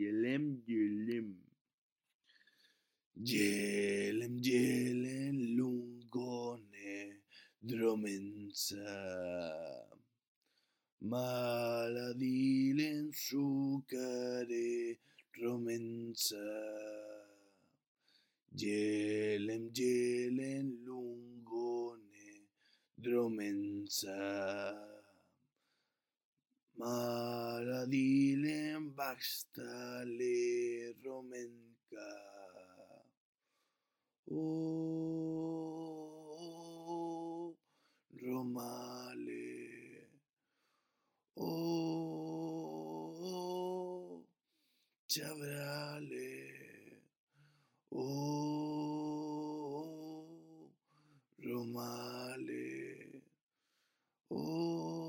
Gelem, gelem. Gelen, gelen, lungone, dromenza. Maladilen sucare, romenza. Gelen, gelen, lungone, dromenza. Maladilen baxtale, romenka. Oh, romale. Oh, chabrale. Oh, romale. Oh,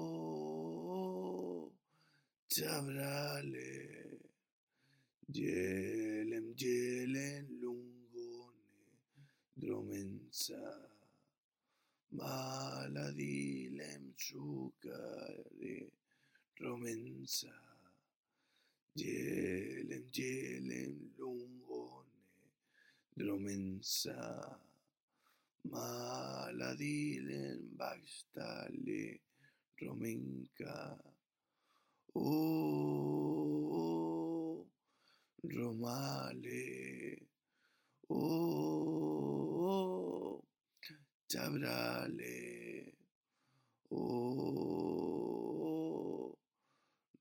chabrale. Yelem, yelem, lungone, dromensa. Maladilem, sukare, romensa. Yelem, yelem, lungone, dromensa. Maladilem, baxtale, romenka. ô romale ô chabrale ô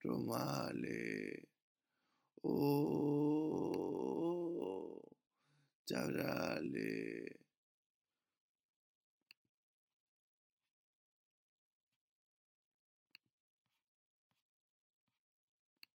romale ô chabrale